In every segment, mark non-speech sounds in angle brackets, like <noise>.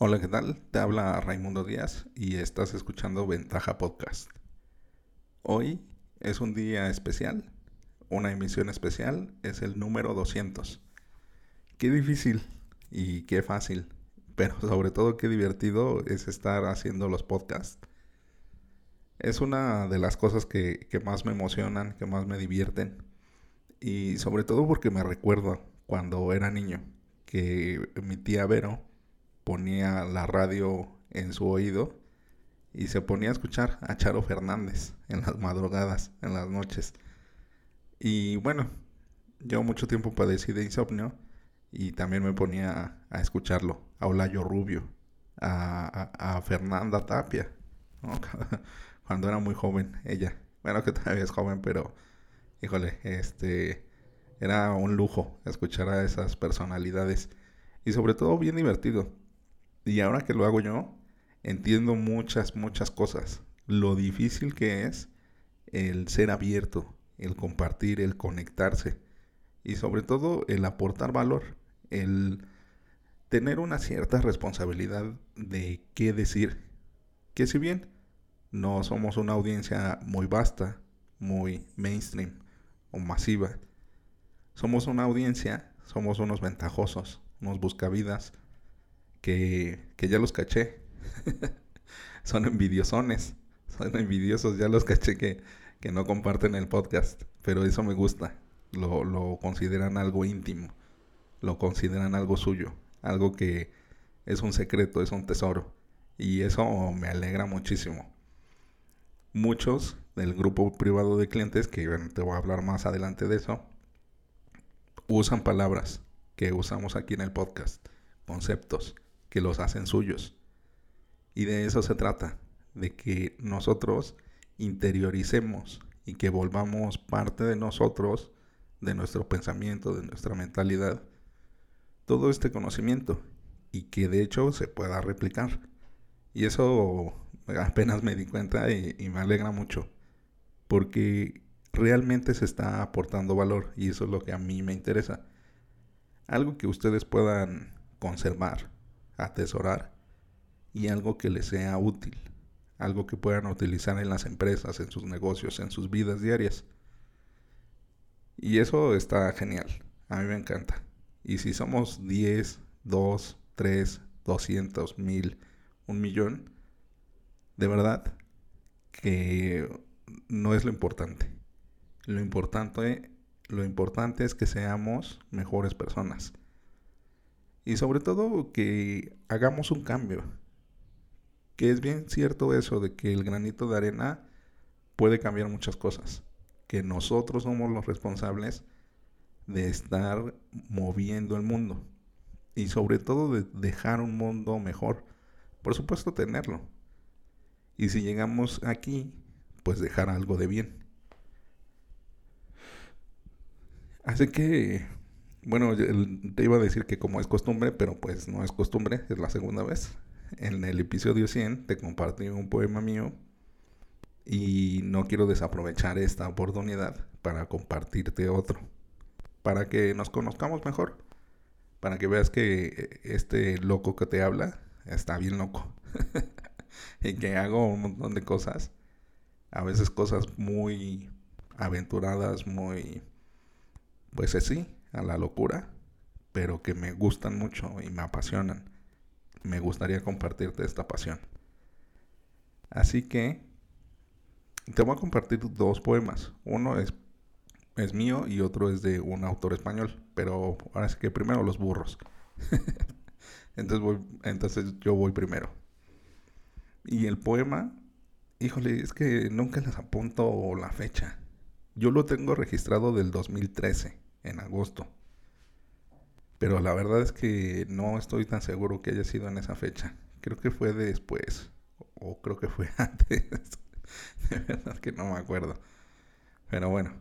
Hola, ¿qué tal? Te habla Raimundo Díaz y estás escuchando Ventaja Podcast. Hoy es un día especial, una emisión especial, es el número 200. Qué difícil y qué fácil, pero <laughs> sobre todo qué divertido es estar haciendo los podcasts. Es una de las cosas que, que más me emocionan, que más me divierten y sobre todo porque me recuerdo cuando era niño que mi tía Vero ponía la radio en su oído y se ponía a escuchar a Charo Fernández en las madrugadas, en las noches. Y bueno, yo mucho tiempo padecí de insomnio y también me ponía a, escucharlo, a Olayo Rubio, a, Fernanda Tapia, <laughs> cuando era muy joven ella. Bueno, que todavía es joven, pero híjole, este era un lujo escuchar a esas personalidades y sobre todo bien divertido. Y ahora que lo hago yo, entiendo muchas, muchas cosas. Lo difícil que es el ser abierto, el compartir, el conectarse y sobre todo el aportar valor, el tener una cierta responsabilidad de qué decir. Que si bien no somos una audiencia muy vasta, muy mainstream o masiva, somos una audiencia, somos unos ventajosos, unos buscavidas que, que ya los caché. <laughs> son envidiosones, son envidiosos, ya los caché que, que no comparten el podcast, pero eso me gusta, lo, lo consideran algo íntimo, lo consideran algo suyo, algo que es un secreto, es un tesoro, y eso me alegra muchísimo. Muchos del grupo privado de clientes, que te voy a hablar más adelante de eso, usan palabras que usamos aquí en el podcast, conceptos que los hacen suyos. Y de eso se trata, de que nosotros interioricemos y que volvamos parte de nosotros, de nuestro pensamiento, de nuestra mentalidad, todo este conocimiento y que de hecho se pueda replicar. Y eso apenas me di cuenta y, y me alegra mucho, porque realmente se está aportando valor y eso es lo que a mí me interesa. Algo que ustedes puedan conservar, atesorar y algo que les sea útil, algo que puedan utilizar en las empresas, en sus negocios, en sus vidas diarias. Y eso está genial, a mí me encanta. Y si somos 10, 2, 3, 200, 1000, un millón, de verdad que no es lo importante. Lo importante, lo importante es que seamos mejores personas. Y sobre todo que hagamos un cambio. Que es bien cierto eso de que el granito de arena puede cambiar muchas cosas. Que nosotros somos los responsables de estar moviendo el mundo. Y sobre todo de dejar un mundo mejor. Por supuesto tenerlo. Y si llegamos aquí, pues dejar algo de bien. Así que bueno, te iba a decir que como es costumbre, pero pues no es costumbre, es la segunda vez. En el episodio 100 te compartí un poema mío y no quiero desaprovechar esta oportunidad para compartirte otro, para que nos conozcamos mejor, para que veas que este loco que te habla está bien loco <laughs> y que hago un montón de cosas, a veces cosas muy aventuradas, muy, pues así, a la locura, pero que me gustan mucho y me apasionan. Me gustaría compartirte esta pasión. Así que te voy a compartir dos poemas. Uno es, es mío y otro es de un autor español. Pero ahora sí que primero los burros. <laughs> entonces, entonces yo voy primero. Y el poema, híjole, es que nunca les apunto la fecha. Yo lo tengo registrado del 2013 en agosto. Pero la verdad es que no estoy tan seguro que haya sido en esa fecha. Creo que fue después. O creo que fue <laughs> antes. de verdad que no me acuerdo. Pero bueno.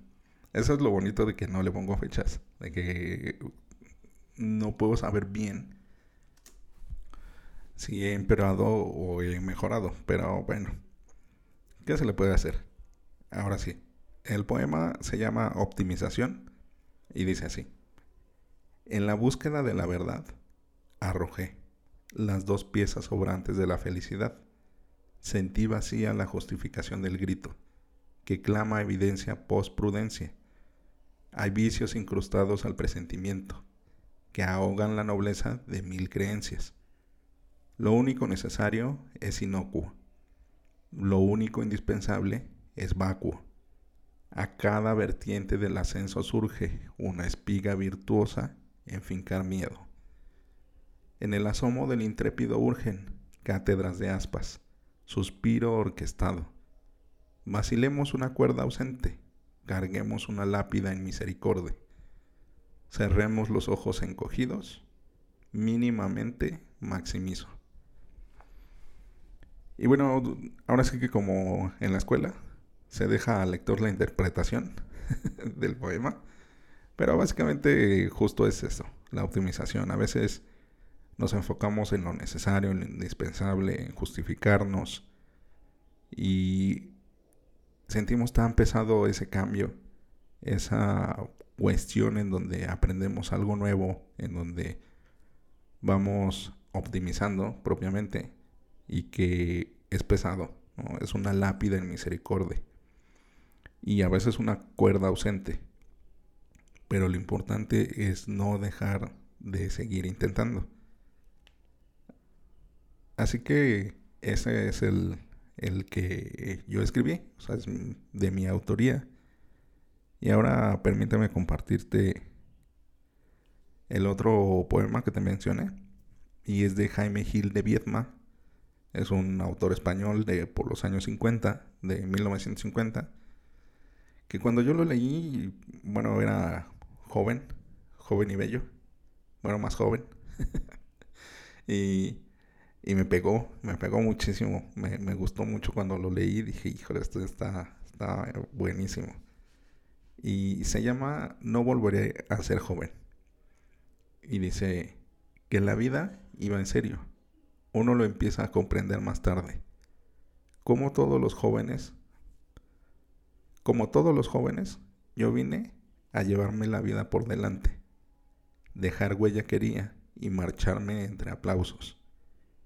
Eso es lo bonito de que no le pongo fechas. De que no puedo saber bien si he empeorado o he mejorado. Pero bueno. ¿Qué se le puede hacer? Ahora sí. El poema se llama Optimización y dice así. En la búsqueda de la verdad, arrojé, las dos piezas sobrantes de la felicidad. Sentí vacía la justificación del grito, que clama evidencia post-prudencia. Hay vicios incrustados al presentimiento, que ahogan la nobleza de mil creencias. Lo único necesario es inocuo. Lo único indispensable es vacuo. A cada vertiente del ascenso surge una espiga virtuosa en fincar miedo. En el asomo del intrépido urgen cátedras de aspas, suspiro orquestado. Vacilemos una cuerda ausente, carguemos una lápida en misericordia. Cerremos los ojos encogidos, mínimamente maximizo. Y bueno, ahora sí que como en la escuela, se deja al lector la interpretación <laughs> del poema. Pero básicamente justo es eso, la optimización. A veces nos enfocamos en lo necesario, en lo indispensable, en justificarnos. Y sentimos tan pesado ese cambio, esa cuestión en donde aprendemos algo nuevo, en donde vamos optimizando propiamente y que es pesado, es una lápida en misericordia y a veces una cuerda ausente. Pero lo importante es no dejar de seguir intentando. Así que ese es el, el que yo escribí, o sea, es de mi autoría. Y ahora permíteme compartirte el otro poema que te mencioné. Y es de Jaime Gil de Viedma. Es un autor español de por los años 50, de 1950 que cuando yo lo leí, bueno, era joven, joven y bello, bueno, más joven. <laughs> y, y, me pegó, me pegó muchísimo, me, me, gustó mucho cuando lo leí, dije, híjole, esto está, está buenísimo. Y se llama No volveré a ser joven. Y dice que la vida iba en serio. Uno lo empieza a comprender más tarde. Como todos los jóvenes como todos los jóvenes, yo vine a llevarme la vida por delante. Dejar huella quería y marcharme entre aplausos.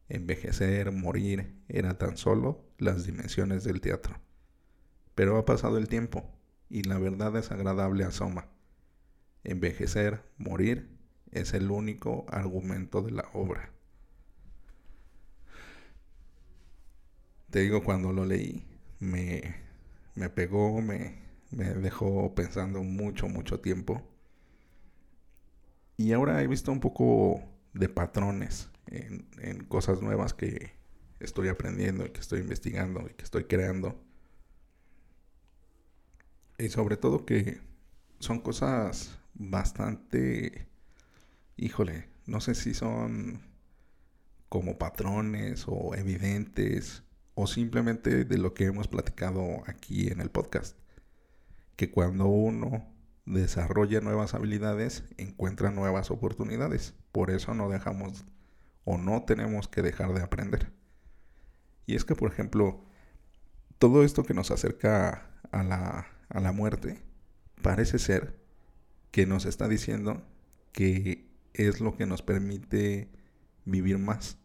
Envejecer, morir, era tan solo las dimensiones del teatro. Pero ha pasado el tiempo y la verdad desagradable asoma. Envejecer, morir, es el único argumento de la obra. Te digo, cuando lo leí, me, me pegó, me, dejó pensando mucho, mucho tiempo. Y ahora he visto un poco de patrones en, en, cosas nuevas que estoy aprendiendo y que estoy investigando y que estoy creando. Y sobre todo que son cosas bastante, híjole, no sé si son como patrones o evidentes o simplemente de lo que hemos platicado aquí en el podcast. Que cuando uno desarrolla nuevas habilidades, encuentra nuevas oportunidades. Por eso no dejamos o no tenemos que dejar de aprender. Y es que, por ejemplo, todo esto que nos acerca a la, a la muerte, parece ser que nos está diciendo que es lo que nos permite vivir más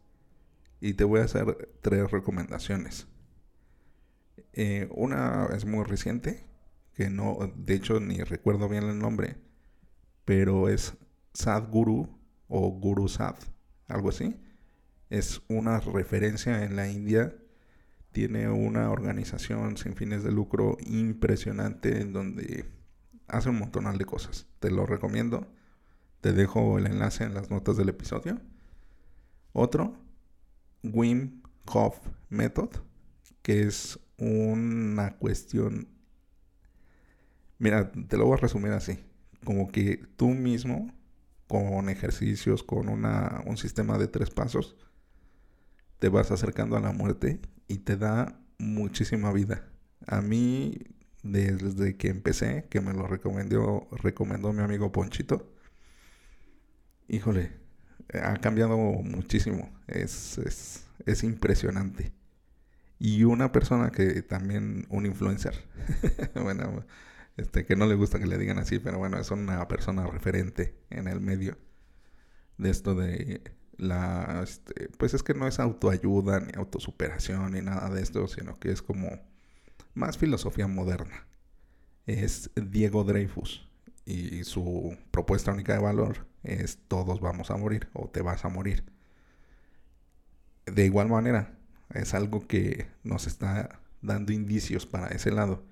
y te voy a hacer tres recomendaciones. Eh, una es muy reciente, que no, de hecho ni recuerdo bien el nombre, pero es Sadhguru o Guru Sad, algo así. Es una referencia en la India. Tiene una organización sin fines de lucro impresionante en donde hace un montonal de cosas. Te lo recomiendo. Te dejo el enlace en las notas del episodio. Otro Wim Hof Method, que es una cuestión... Mira, te lo voy a resumir así. Como que tú mismo, con ejercicios, con una, un sistema de tres pasos, te vas acercando a la muerte y te da muchísima vida. A mí, desde que empecé, que me lo recomendó, recomendó mi amigo Ponchito, híjole, ha cambiado muchísimo. Es, es, es impresionante. Y una persona que también, un influencer, <laughs> bueno, este, que no le gusta que le digan así, pero bueno, es una persona referente en el medio de esto de La, este, pues es que no es autoayuda, ni autosuperación, ni nada de esto, sino que es como más filosofía moderna. Es Diego Dreyfus y su propuesta única de valor es todos vamos a morir o te vas a morir. De igual manera, es algo que nos está dando indicios para ese lado.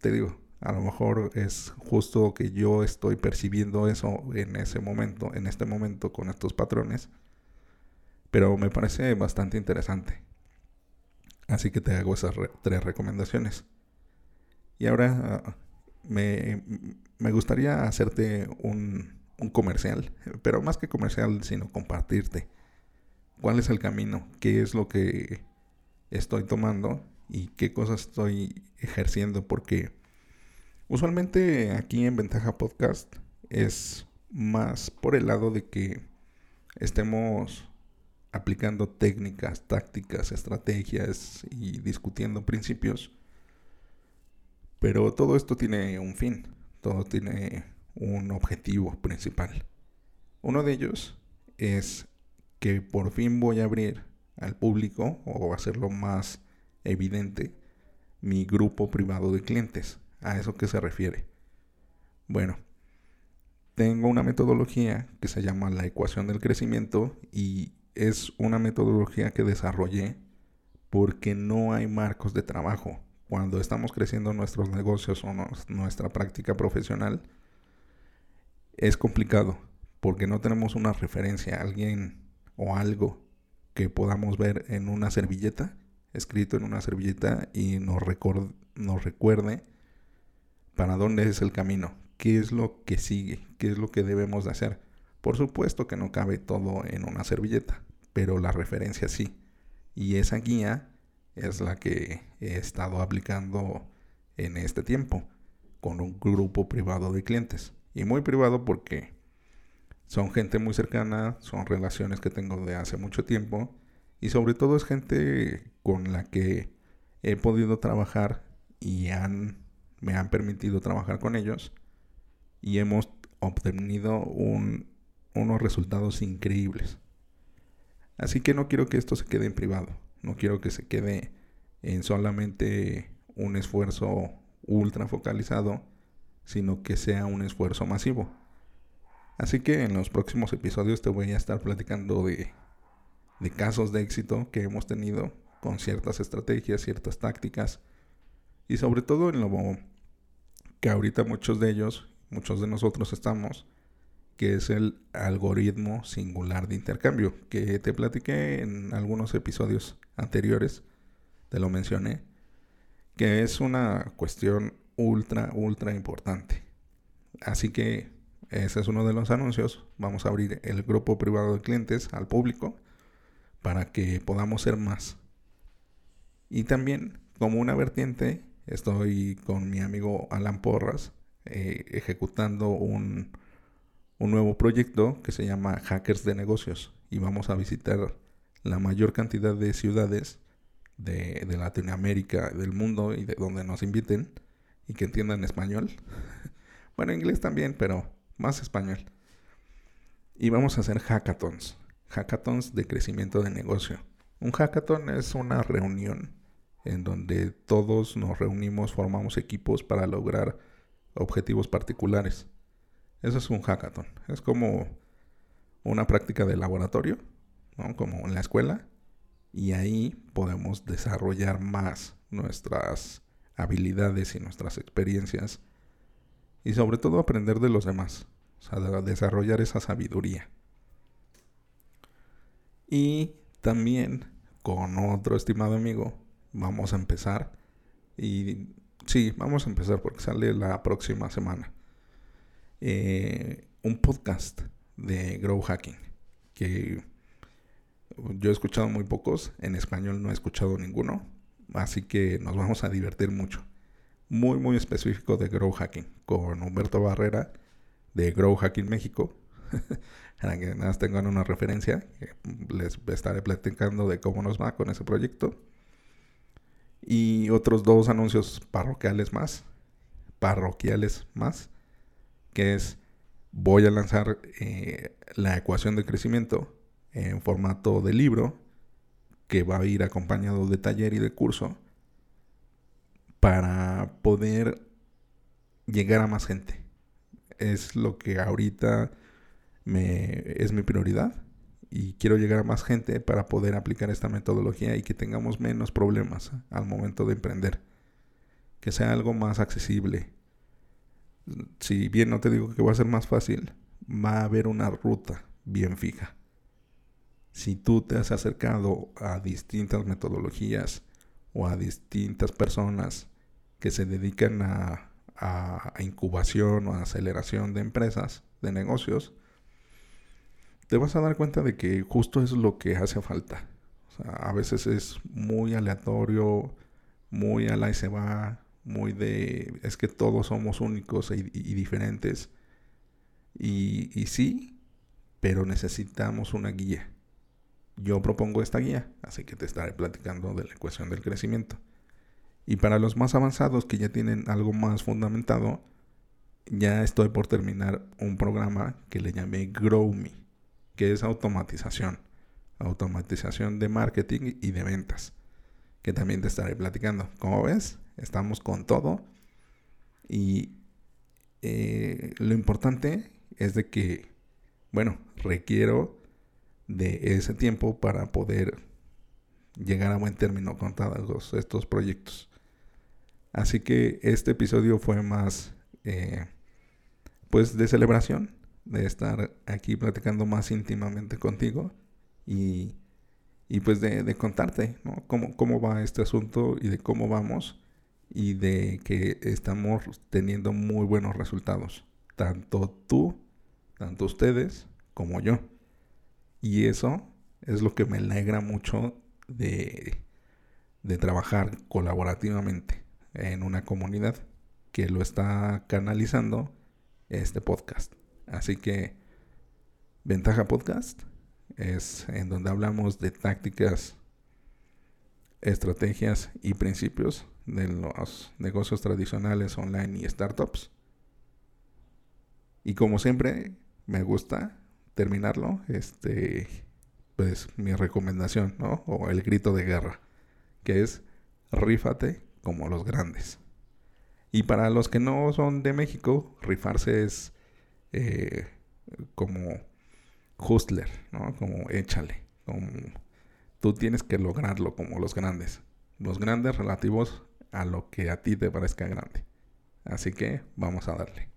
Te digo, a lo mejor es justo que yo estoy percibiendo eso en ese momento, en este momento con estos patrones, pero me parece bastante interesante. Así que te hago esas tres recomendaciones. Y ahora me, me gustaría hacerte un, un comercial, pero más que comercial, sino compartirte cuál es el camino, qué es lo que estoy tomando y qué cosas estoy ejerciendo, porque usualmente aquí en Ventaja Podcast es más por el lado de que estemos aplicando técnicas, tácticas, estrategias y discutiendo principios. Pero todo esto tiene un fin, todo tiene un objetivo principal. Uno de ellos es que por fin voy a abrir al público o hacerlo más evidente mi grupo privado de clientes. ¿A eso que se refiere? Bueno, tengo una metodología que se llama la ecuación del crecimiento y es una metodología que desarrollé porque no hay marcos de trabajo. Cuando estamos creciendo nuestros negocios o nuestra práctica profesional, es complicado porque no tenemos una referencia, alguien o algo que podamos ver en una servilleta, escrito en una servilleta y nos, nos recuerde para dónde es el camino, qué es lo que sigue, qué es lo que debemos de hacer. Por supuesto que no cabe todo en una servilleta, pero la referencia sí. Y esa guía es la que he estado aplicando en este tiempo con un grupo privado de clientes. Y muy privado porque son gente muy cercana, son relaciones que tengo de hace mucho tiempo y sobre todo es gente con la que he podido trabajar y han, me han permitido trabajar con ellos y hemos obtenido unos resultados increíbles. Así que no quiero que esto se quede en privado, no quiero que se quede en solamente un esfuerzo ultra focalizado, sino que sea un esfuerzo masivo. Así que en los próximos episodios te voy a estar platicando de, de casos de éxito que hemos tenido con ciertas estrategias, ciertas tácticas y sobre todo en lo que ahorita muchos de ellos, muchos de nosotros estamos, que es el algoritmo singular de intercambio, que te platiqué en algunos episodios anteriores, te lo mencioné, que es una cuestión ultra, ultra importante. Así que ese es uno de los anuncios. Vamos a abrir el grupo privado de clientes al público para que podamos ser más. Y también, como una vertiente, estoy con mi amigo Alan Porras eh, ejecutando un, nuevo proyecto que se llama Hackers de Negocios. Y vamos a visitar la mayor cantidad de ciudades de, de Latinoamérica, del mundo y de donde nos inviten y que entiendan español. <laughs> bueno, inglés también, pero más español. Y vamos a hacer hackathons, hackathons de crecimiento de negocio. Un hackathon es una reunión en donde todos nos reunimos, formamos equipos para lograr objetivos particulares. Eso es un hackathon. Es como una práctica de laboratorio, como en la escuela, y ahí podemos desarrollar más nuestras habilidades y nuestras experiencias y sobre todo aprender de los demás, o sea, desarrollar esa sabiduría. Y también con otro estimado amigo vamos a empezar y sí, vamos a empezar porque sale la próxima semana. Eh, un podcast de Grow Hacking que yo he escuchado muy pocos, en español no he escuchado ninguno, así que nos vamos a divertir mucho muy, muy específico de Grow Hacking con Humberto Barrera de Grow Hacking México. <laughs> Para que nada más tengan una referencia, les estaré platicando de cómo nos va con ese proyecto. Y otros dos anuncios parroquiales más, parroquiales más, que es voy a lanzar eh, la ecuación de crecimiento en formato de libro que va a ir acompañado de taller y de curso para poder llegar a más gente. Es lo que ahorita me, es mi prioridad y quiero llegar a más gente para poder aplicar esta metodología y que tengamos menos problemas al momento de emprender. Que sea algo más accesible, si bien no te digo que va a ser más fácil, va a haber una ruta bien fija. Si tú te has acercado a distintas metodologías o a distintas personas que se dedican a, incubación o a aceleración de empresas, de negocios, te vas a dar cuenta de que justo es lo que hace falta. a veces es muy aleatorio, muy a la y se va, muy de, es que todos somos únicos y, diferentes. Y, y sí, pero necesitamos una guía. Yo propongo esta guía, así que te estaré platicando de la ecuación del crecimiento. Y para los más avanzados que ya tienen algo más fundamentado, ya estoy por terminar un programa que le llamé Grow Me, que es automatización. Automatización de marketing y de ventas, que también te estaré platicando. Como ves, estamos con todo. Y eh, lo importante es de que, bueno, requiero de ese tiempo para poder llegar a buen término con todos estos proyectos. Así que este episodio fue más, eh, pues, de celebración, de estar aquí platicando más íntimamente contigo y, y pues de, contarte. Cómo, cómo va este asunto y de cómo vamos y de que estamos teniendo muy buenos resultados. Tanto tú, tanto ustedes como yo. Y eso es lo que me alegra mucho de, de trabajar colaborativamente en una comunidad que lo está canalizando este podcast. Así que Ventaja Podcast es en donde hablamos de tácticas, estrategias y principios de los negocios tradicionales online y startups. Y como siempre, me gusta terminarlo, este, pues mi recomendación, ¿no? O el grito de guerra, que es rífate como los grandes. Y para los que no son de México, rifarse es eh, como hustler, ¿no? Como échale, como tú tienes que lograrlo como los grandes. Los grandes relativos a lo que a ti te parezca grande. Así que vamos a darle.